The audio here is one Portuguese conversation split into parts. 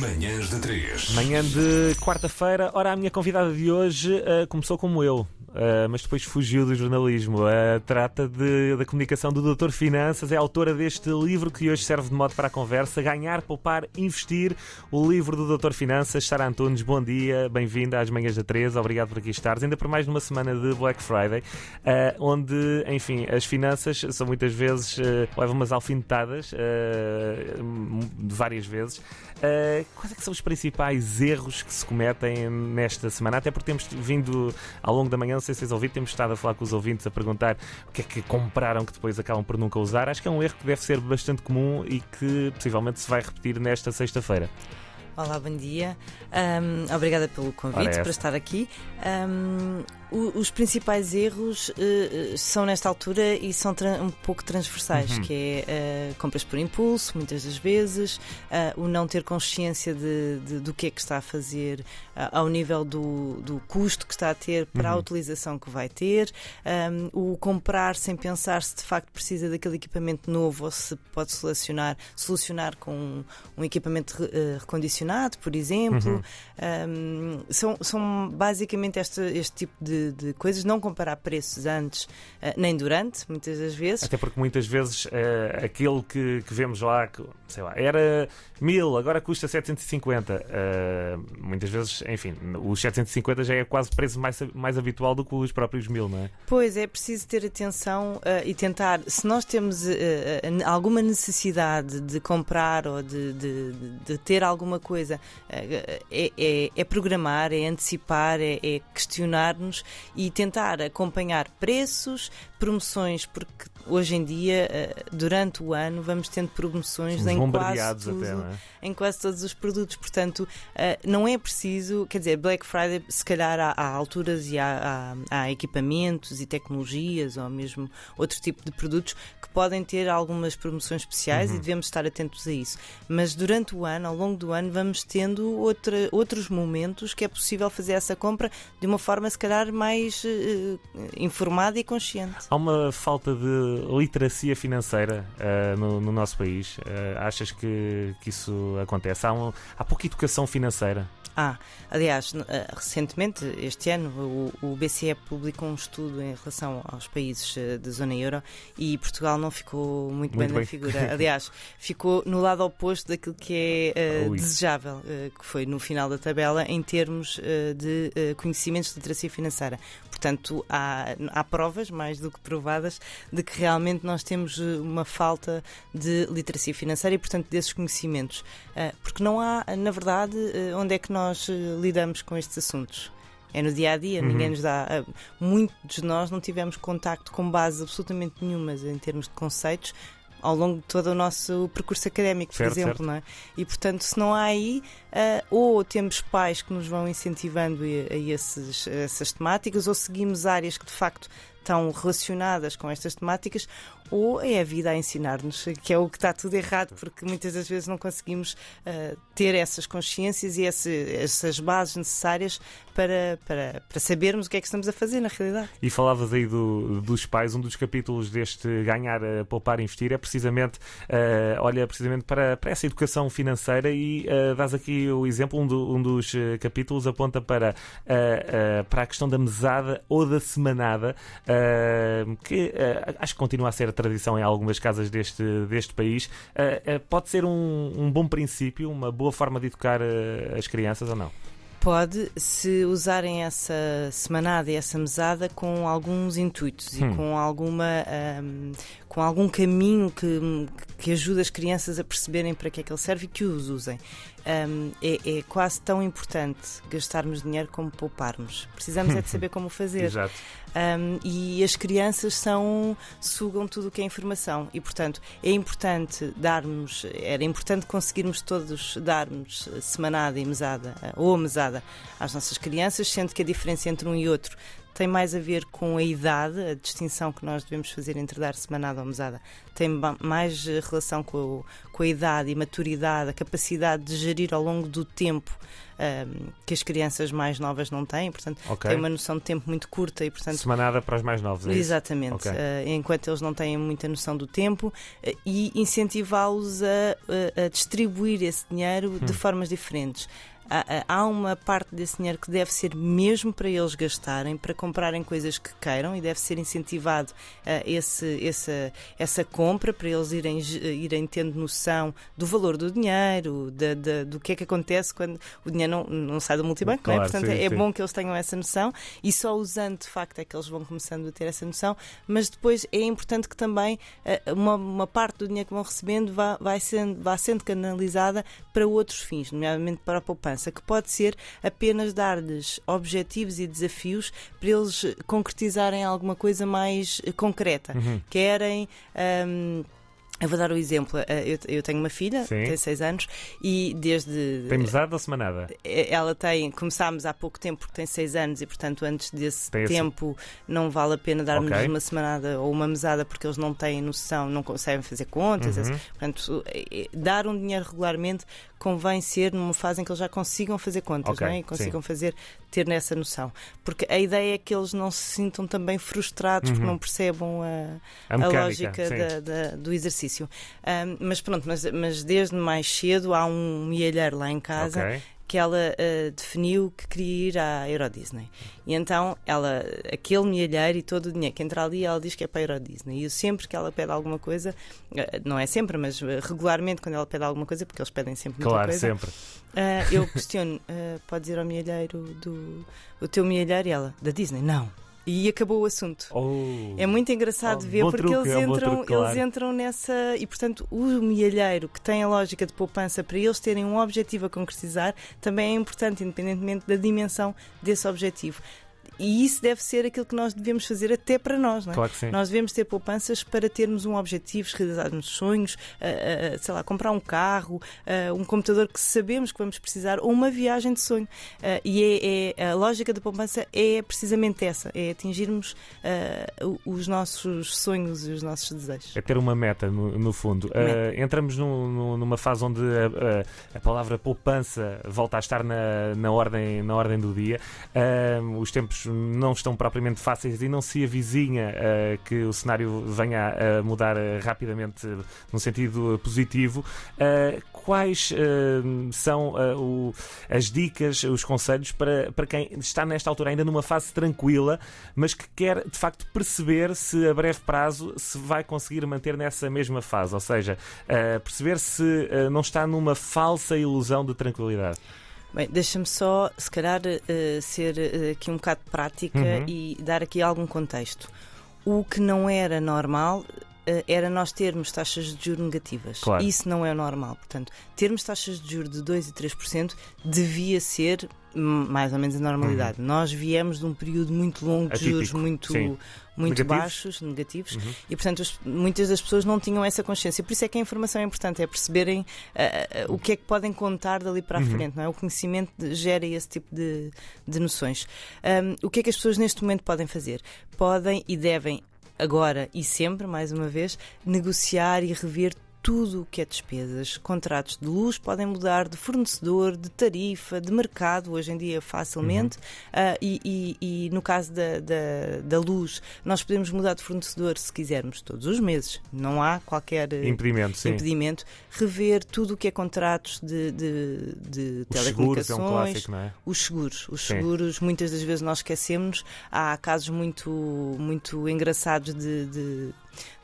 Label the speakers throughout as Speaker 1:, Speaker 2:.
Speaker 1: Manhãs da 3.
Speaker 2: Manhã de quarta-feira. Ora, a minha convidada de hoje uh, começou como eu. Uh, mas depois fugiu do jornalismo. Uh, trata de, da comunicação do Doutor Finanças, é autora deste livro que hoje serve de modo para a conversa: Ganhar, Poupar, Investir. O livro do Doutor Finanças. Sara Antunes, bom dia, bem-vinda às manhãs da 13, obrigado por aqui estares. Ainda por mais numa semana de Black Friday, onde, enfim, as finanças são muitas vezes levam umas alfinetadas, várias vezes. Quais é que são os principais erros que se cometem nesta semana? Até porque temos vindo ao longo da manhã sei se vocês ouviram, temos estado a falar com os ouvintes a perguntar o que é que compraram que depois acabam por nunca usar. Acho que é um erro que deve ser bastante comum e que possivelmente se vai repetir nesta sexta-feira.
Speaker 3: Olá, bom dia. Um, obrigada pelo convite para estar aqui. Um, os principais erros uh, são nesta altura e são um pouco transversais, uhum. que é uh, compras por impulso, muitas das vezes, uh, o não ter consciência de, de, do que é que está a fazer ao nível do, do custo que está a ter para uhum. a utilização que vai ter, um, o comprar sem pensar se de facto precisa daquele equipamento novo ou se pode solucionar, solucionar com um, um equipamento recondicionado, por exemplo. Uhum. Um, são, são basicamente este, este tipo de de, de coisas, não comparar preços antes uh, nem durante, muitas das vezes.
Speaker 2: Até porque muitas vezes uh, aquele que, que vemos lá, que, sei lá, era mil, agora custa 750. Uh, eh, muitas vezes, enfim, os 750 já é quase preço mais, mais habitual do que os próprios mil, não é?
Speaker 3: Pois, é preciso ter atenção e tentar, se nós temos alguma necessidade de comprar ou de, de, de ter alguma coisa, é, é, é, programar, é antecipar, é, é questionar-nos e tentar acompanhar preços, promoções, porque hoje em dia, eh, durante o ano, vamos tendo promoções em quase, tudo, até, é? em quase todos os produtos. Portanto, eh, não é preciso, quer dizer, Black Friday, se calhar há, há alturas e há, há, há, equipamentos e tecnologias ou mesmo outro tipo de produtos que podem ter algumas promoções especiais uhum. e devemos estar atentos a isso. Mas durante o ano, ao longo do ano, vamos tendo outra, outros momentos que é possível fazer essa compra de uma forma, se calhar, mais uh, informada e consciente.
Speaker 2: Há uma falta de literacia financeira uh, no, no, nosso país. Uh, achas que, que isso acontece? Há, um, há pouca educação financeira.
Speaker 3: Ah, aliás, eh, recentemente, este ano, o, o BCE publicou um estudo em relação aos países eh, da zona euro e Portugal não ficou muito, muito bem, bem, na figura. Aliás, ficou no lado oposto daquilo que é uh, desejável, uh, que foi no final da tabela, em termos uh, de conhecimentos de literacia financeira. Portanto, há, há provas, mais do que provadas, de que realmente nós temos uma falta de literacia financeira e, portanto, desses conhecimentos. Porque não há, na verdade, onde é que nós nós eh, lidamos com estes assuntos. É no dia a dia, uhum. ninguém nos dá. Eh, muitos de nós não tivemos contacto com base absolutamente nenhumas em termos de conceitos ao longo de todo o nosso percurso académico, por certo, exemplo, certo. não é? E portanto, se não há aí, uh, ou temos pais que nos vão incentivando a, a, esses, a essas temáticas, ou seguimos áreas que de facto estão relacionadas com estas temáticas, ou é a vida a ensinar-nos, que é o que está tudo errado, porque muitas das vezes não conseguimos uh, ter essas consciências e esse, essas bases necessárias para, para, para sabermos o que é que estamos a fazer na realidade.
Speaker 2: E falavas aí do, dos pais, um dos capítulos deste Ganhar, Poupar, Investir é precisamente, uh, olha precisamente para, para essa educação financeira e uh, dás aqui o exemplo, um, do, um dos capítulos aponta para, para a questão da mesada ou da semanada, que acho que continua a ser tradição em algumas casas deste, deste país. Uh, uh, pode ser um, um, bom princípio, uma boa forma de educar uh, as crianças ou não?
Speaker 3: Pode, se usarem essa semanada e essa mesada com alguns intuitos hum. e com alguma um, com algum caminho que, que ajude as crianças a perceberem para que é que ele serve e que os usem. Um, é, é, quase tão importante gastarmos dinheiro como pouparmos. Precisamos é de saber como fazer.
Speaker 2: Exato.
Speaker 3: Um, e as crianças são sugam tudo o que é informação e portanto é importante darmos era importante conseguirmos todos darmos semanada e mesada ou mesada às nossas crianças sendo que a diferença entre um e outro tem mais a ver com a idade, a distinção que nós devemos fazer entre dar semanada ou mesada, tem mais relação com a, com a idade e maturidade, a capacidade de gerir ao longo do tempo uh, que as crianças mais novas não têm, portanto, okay. têm uma noção de tempo muito curta e, portanto.
Speaker 2: Semanada para os mais novos, é
Speaker 3: Exatamente. Okay. Uh, enquanto eles não têm muita noção do tempo uh, e incentivá-los a, a, distribuir esse dinheiro hum. de formas diferentes há uma parte desse dinheiro que deve ser mesmo para eles gastarem, para comprarem coisas que queiram e deve ser incentivado uh, esse, essa, essa compra para eles irem, irem tendo noção do valor do dinheiro, de, de, do que é que acontece quando o dinheiro não, não sai do multibanco. Claro, é? Portanto, sim, é sim. bom que eles tenham essa noção e só usando de facto é que eles vão começando a ter essa noção, mas depois é importante que também uh, uma, uma parte do dinheiro que vão recebendo vá, vai sendo, vá sendo canalizada para outros fins, nomeadamente para a poupança que pode ser apenas dar-lhes objetivos e desafios para eles concretizarem alguma coisa mais concreta. Uhum. Querem. Um, eu vou dar o um exemplo. Eh, eu, tenho uma filha, Sim. tem 6 anos, e desde.
Speaker 2: Tem mesada ou semanada?
Speaker 3: Eh, ela tem. Começámos há pouco tempo, porque tem 6 anos, e portanto, antes desse tem tempo, esse... não vale a pena darmos okay. uma semanada ou uma mesada, porque eles não têm noção, não conseguem fazer contas. Uhum. Portanto, eh, dar um dinheiro regularmente convém ser numa fase em que eles já consigam fazer contas okay, é? e consigam sim. fazer, ter nessa noção. Porque a ideia é que eles não se sintam também frustrados uhum. porque não percebam a, a, mecânica, a lógica da, da, do exercício. Um, mas pronto, mas, mas desde mais cedo há um mielheiro lá em casa. Okay que ela uh, definiu que queria ir à Euro Disney. E então, ela, aquele milheiro e todo o dinheiro que entra ali, ela diz que é para a Euro Disney. E eu sempre que ela pede alguma coisa, uh, não é sempre, mas uh, regularmente quando ela pede alguma coisa, porque eles pedem sempre muita
Speaker 2: claro,
Speaker 3: coisa.
Speaker 2: sempre.
Speaker 3: eu questiono, podes ir ao milheiro do o teu milheiro e ela, da Disney? Não. E acabou o assunto.
Speaker 2: Oh,
Speaker 3: é muito engraçado oh, ver porque truque, eles, entram, é um truque, claro. eles entram nessa. E portanto, o milheiro que tem a lógica de poupança para eles terem um objetivo a concretizar também é importante, independentemente da dimensão desse objetivo. E isso deve ser aquilo que nós devemos fazer até para nós. Não é?
Speaker 2: claro que sim.
Speaker 3: Nós devemos ter poupanças para termos um objetivo, realizarmos sonhos, uh, uh, sei lá, comprar um carro, uh, um computador que sabemos que vamos precisar ou uma viagem de sonho. e é, é, a lógica da poupança é precisamente essa: é atingirmos os nossos sonhos e os nossos desejos.
Speaker 2: É ter uma meta, no, no fundo. Meta. entramos no, no, numa fase onde a, a, palavra poupança volta a estar na, na, ordem, na ordem do dia. os tempos não estão propriamente fáceis e não se avizinha uh, que o cenário venha a mudar uh, rapidamente num sentido positivo. quais são o, as dicas, os conselhos para, para quem está nesta altura ainda numa fase tranquila, mas que quer de facto perceber se a breve prazo se vai conseguir manter nessa mesma fase? Ou seja, perceber se não está numa falsa ilusão de tranquilidade.
Speaker 3: Bem, deixa-me só, se calhar, uh, ser uh, aqui um bocado prática uhum. e dar aqui algum contexto. O que não era normal era nós termos taxas de juros negativas. Claro. Isso não é normal. Portanto, termos taxas de juros de 2% e 3% devia ser mais ou menos a normalidade. Uhum. Nós viemos de um período muito longo de juros muito, muito baixos, negativos, uhum. e portanto as, muitas das pessoas não tinham essa consciência. Por isso é que a informação é importante, é perceberem uh, uh, o que é que podem contar dali para a uhum. frente. Não é? O conhecimento gera esse tipo de, de noções. Um, o que é que as pessoas neste momento podem fazer? Podem e devem agora e sempre, mais uma vez, negociar e rever tudo o que é despesas. Contratos de luz podem mudar de fornecedor, de tarifa, de mercado, hoje em dia facilmente. Uhum. Uh, e, e, e, no caso da, da, da, luz, nós podemos mudar de fornecedor se quisermos todos os meses. Não há qualquer
Speaker 2: eh, impedimento. Sim.
Speaker 3: impedimento. Rever tudo o que é contratos de, de, de
Speaker 2: os
Speaker 3: telecomunicações.
Speaker 2: Seguros é um clássico, não é?
Speaker 3: Os seguros. Os sim. seguros, muitas das vezes nós esquecemos. Há casos muito, muito engraçados de, de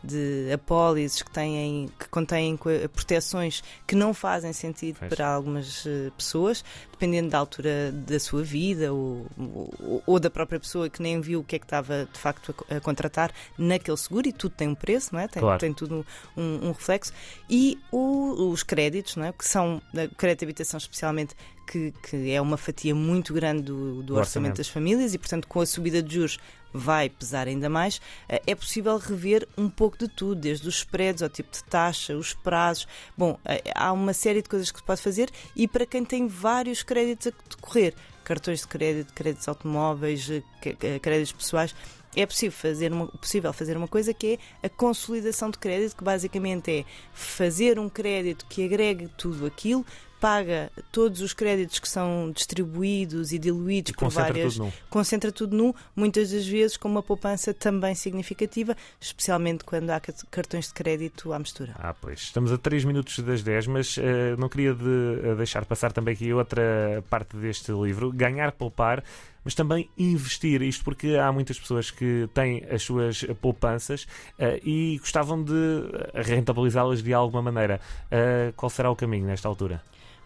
Speaker 3: de apólices que, têm, que contêm proteções que não fazem sentido para algumas uh, pessoas, dependendo da altura da sua vida ou, ou, ou, da própria pessoa que nem viu o que é que estava de facto a, a contratar naquele seguro e tudo tem um preço, não é? Tem, claro. tem tudo um, um reflexo. E o, os créditos, não é? que são, o crédito de habitação especialmente, que, que, é uma fatia muito grande do, do orçamento. orçamento das famílias e, portanto, com a subida de juros vai pesar ainda mais, eh, é possível rever um pouco de tudo, desde os spreads ao tipo de taxa, os prazos. Bom, eh, há uma série de coisas que se pode fazer e para quem tem vários créditos a decorrer, cartões de crédito, créditos automóveis, eh, créditos pessoais, é possível fazer, uma, possível fazer uma coisa que é a consolidação de crédito, que basicamente é fazer um crédito que agregue tudo aquilo paga todos os créditos que são distribuídos e diluídos
Speaker 2: e
Speaker 3: por várias. Tudo concentra tudo num, muitas das vezes com uma poupança também significativa, especialmente quando há cartões de crédito à mistura.
Speaker 2: Ah, pois. Estamos a 3 minutos das 10, mas uh, não queria de, uh, deixar passar também aqui outra parte deste livro: ganhar, poupar mas também investir. Isto porque há muitas pessoas que têm as suas poupanças uh, e gostavam de rentabilizá-las de alguma maneira. Uh, qual será o caminho nesta altura?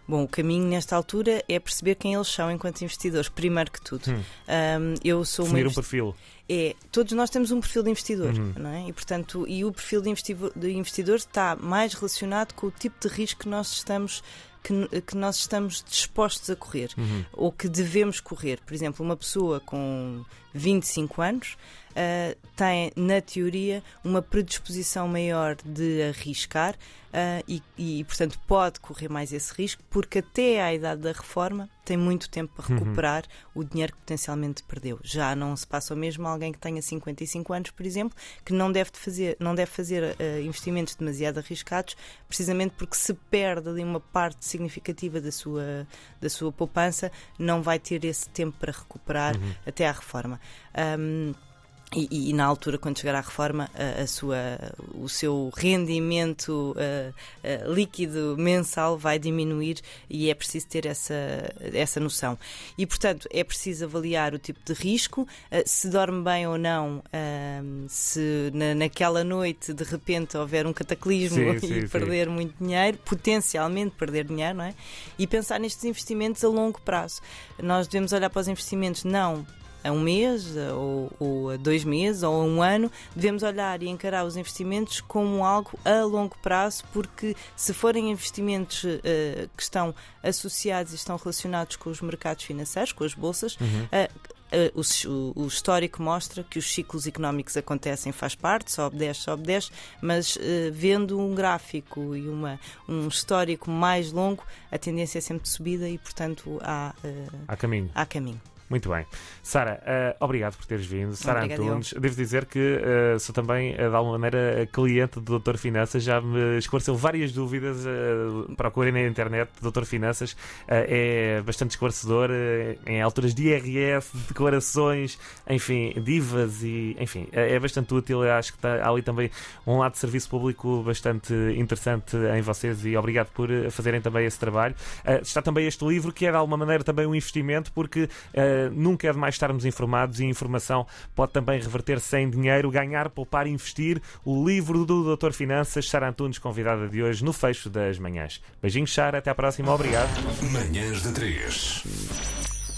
Speaker 3: Bom, o caminho nesta altura é perceber quem eles são enquanto investidores, primeiro que tudo. Hum.
Speaker 2: Um, eu sou Definir um perfil.
Speaker 3: É, todos nós temos um perfil de investidor, uhum. não é? E portanto, e o perfil de investidor, de investidor está mais relacionado com o tipo de risco que nós estamos que, que nós estamos dispostos a correr uhum. ou que devemos correr. Por exemplo, uma pessoa com 25 anos uh, tem, na teoria, uma predisposição maior de arriscar uh, e, e, portanto, pode correr mais esse risco, porque até à idade da reforma tem muito tempo para uhum. recuperar uhum. o dinheiro que potencialmente perdeu. Já não se passa o mesmo a alguém que tenha 55 anos, por exemplo, que não deve fazer, não deve fazer uh, investimentos demasiado arriscados, precisamente porque se perde ali uma parte significativa da sua, da sua poupança, não vai ter esse tempo para recuperar uhum. até à reforma. Um, e, e, na altura, quando chegar à reforma, a, a sua, o seu rendimento líquido mensal vai diminuir e é preciso ter essa, essa noção. E, portanto, é preciso avaliar o tipo de risco, uh, se dorme bem ou não, se na, naquela noite de repente houver um cataclismo sim, e sim, perder sim. muito dinheiro, potencialmente perder dinheiro, não é? E pensar nestes investimentos a longo prazo. Nós devemos olhar para os investimentos não a um mês, ou, ou, a dois meses, ou a um ano, devemos olhar e encarar os investimentos como algo a longo prazo, porque se forem investimentos uh, que estão associados e estão relacionados com os mercados financeiros, com as bolsas, uhum. uh, Uh, o, o, histórico mostra que os ciclos económicos acontecem, faz parte, sobe 10, sobe 10, mas uh, vendo um gráfico e uma, um histórico mais longo, a tendência é sempre de subida e, portanto, há,
Speaker 2: uh, há caminho.
Speaker 3: Há caminho.
Speaker 2: Muito bem. Sara, uh, obrigado por teres vindo. Sara Antunes, devo dizer que uh, sou também, uh, de alguma maneira, cliente do Doutor Finanças, já me esclareceu várias dúvidas. Uh, procurem na internet, Doutor Finanças, é bastante esclarecedor em alturas de IRS, declarações, enfim, divas e, enfim, é bastante útil. Eu acho que está, há ali também um lado de serviço público bastante interessante em vocês e obrigado por fazerem também esse trabalho. está também este livro que é, de alguma maneira, também um investimento, porque nunca é demais estarmos informados e a informação pode também reverter-se dinheiro, ganhar, poupar, investir. O livro do Dr. Finanças, Sara Antunes, convidada de hoje no fecho das manhãs. Beijinhos, Sara, até à próxima, obrigado. Manhãs de 3.